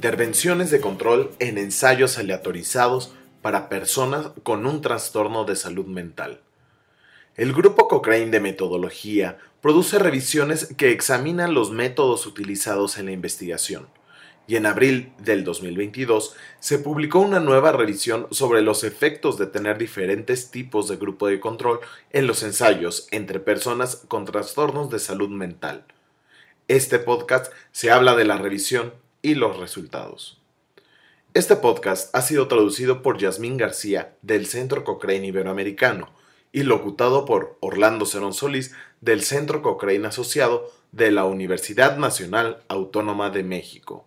Intervenciones de control en ensayos aleatorizados para personas con un trastorno de salud mental. El grupo Cochrane de Metodología produce revisiones que examinan los métodos utilizados en la investigación, y en abril del 2022 se publicó una nueva revisión sobre los efectos de tener diferentes tipos de grupo de control en los ensayos entre personas con trastornos de salud mental. Este podcast se habla de la revisión y los resultados. Este podcast ha sido traducido por Yasmín García del Centro Cochrane Iberoamericano y locutado por Orlando Cerón Solís del Centro Cochrane Asociado de la Universidad Nacional Autónoma de México.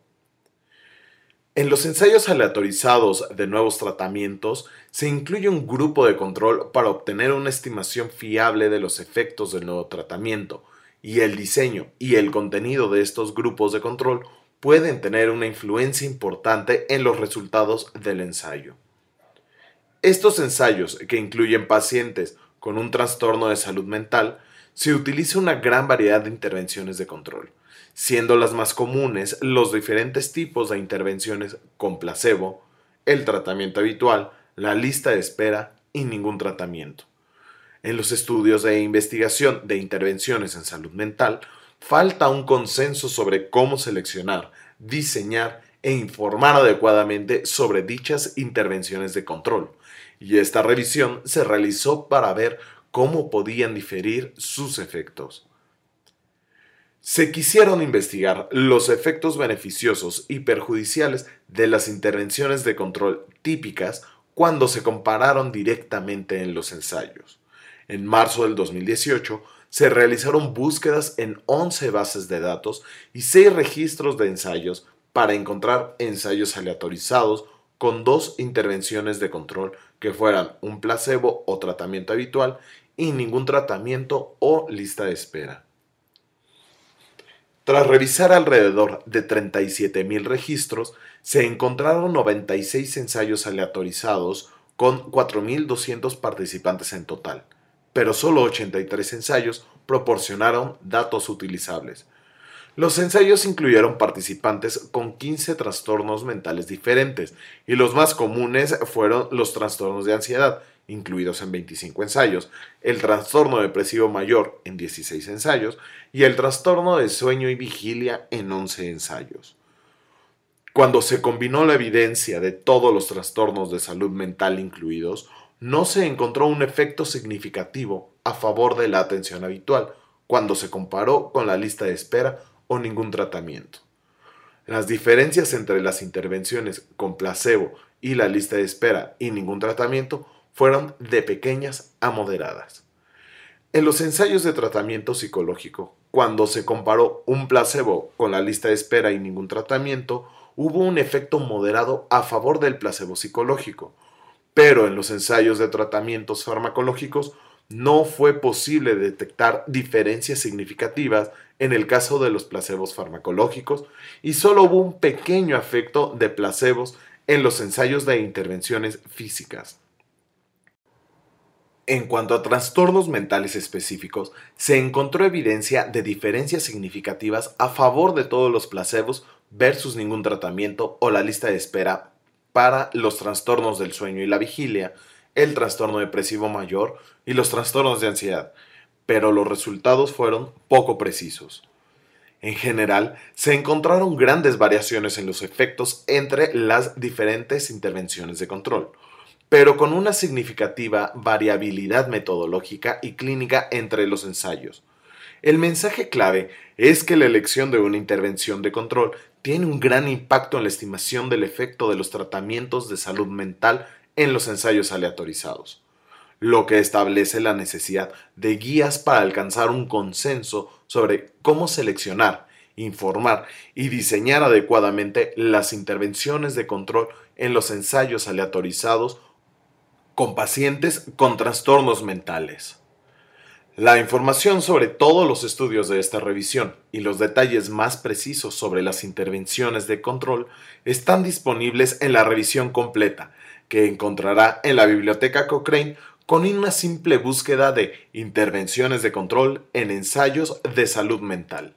En los ensayos aleatorizados de nuevos tratamientos se incluye un grupo de control para obtener una estimación fiable de los efectos del nuevo tratamiento, y el diseño y el contenido de estos grupos de control pueden tener una influencia importante en los resultados del ensayo. Estos ensayos, que incluyen pacientes con un trastorno de salud mental, se utiliza una gran variedad de intervenciones de control, siendo las más comunes los diferentes tipos de intervenciones con placebo, el tratamiento habitual, la lista de espera y ningún tratamiento. En los estudios de investigación de intervenciones en salud mental, falta un consenso sobre cómo seleccionar, diseñar e informar adecuadamente sobre dichas intervenciones de control, y esta revisión se realizó para ver cómo podían diferir sus efectos. Se quisieron investigar los efectos beneficiosos y perjudiciales de las intervenciones de control típicas cuando se compararon directamente en los ensayos. En marzo del 2018 se realizaron búsquedas en 11 bases de datos y 6 registros de ensayos para encontrar ensayos aleatorizados con dos intervenciones de control que fueran un placebo o tratamiento habitual y ningún tratamiento o lista de espera. Tras revisar alrededor de 37.000 registros, se encontraron 96 ensayos aleatorizados con 4.200 participantes en total pero solo 83 ensayos proporcionaron datos utilizables. Los ensayos incluyeron participantes con 15 trastornos mentales diferentes y los más comunes fueron los trastornos de ansiedad, incluidos en 25 ensayos, el trastorno depresivo mayor en 16 ensayos y el trastorno de sueño y vigilia en 11 ensayos. Cuando se combinó la evidencia de todos los trastornos de salud mental incluidos, no se encontró un efecto significativo a favor de la atención habitual cuando se comparó con la lista de espera o ningún tratamiento. Las diferencias entre las intervenciones con placebo y la lista de espera y ningún tratamiento fueron de pequeñas a moderadas. En los ensayos de tratamiento psicológico, cuando se comparó un placebo con la lista de espera y ningún tratamiento, hubo un efecto moderado a favor del placebo psicológico, pero en los ensayos de tratamientos farmacológicos no fue posible detectar diferencias significativas en el caso de los placebos farmacológicos y solo hubo un pequeño efecto de placebos en los ensayos de intervenciones físicas. En cuanto a trastornos mentales específicos, se encontró evidencia de diferencias significativas a favor de todos los placebos versus ningún tratamiento o la lista de espera para los trastornos del sueño y la vigilia, el trastorno depresivo mayor y los trastornos de ansiedad, pero los resultados fueron poco precisos. En general, se encontraron grandes variaciones en los efectos entre las diferentes intervenciones de control, pero con una significativa variabilidad metodológica y clínica entre los ensayos. El mensaje clave es que la elección de una intervención de control tiene un gran impacto en la estimación del efecto de los tratamientos de salud mental en los ensayos aleatorizados, lo que establece la necesidad de guías para alcanzar un consenso sobre cómo seleccionar, informar y diseñar adecuadamente las intervenciones de control en los ensayos aleatorizados con pacientes con trastornos mentales. La información sobre todos los estudios de esta revisión y los detalles más precisos sobre las intervenciones de control están disponibles en la revisión completa, que encontrará en la biblioteca Cochrane con una simple búsqueda de intervenciones de control en ensayos de salud mental.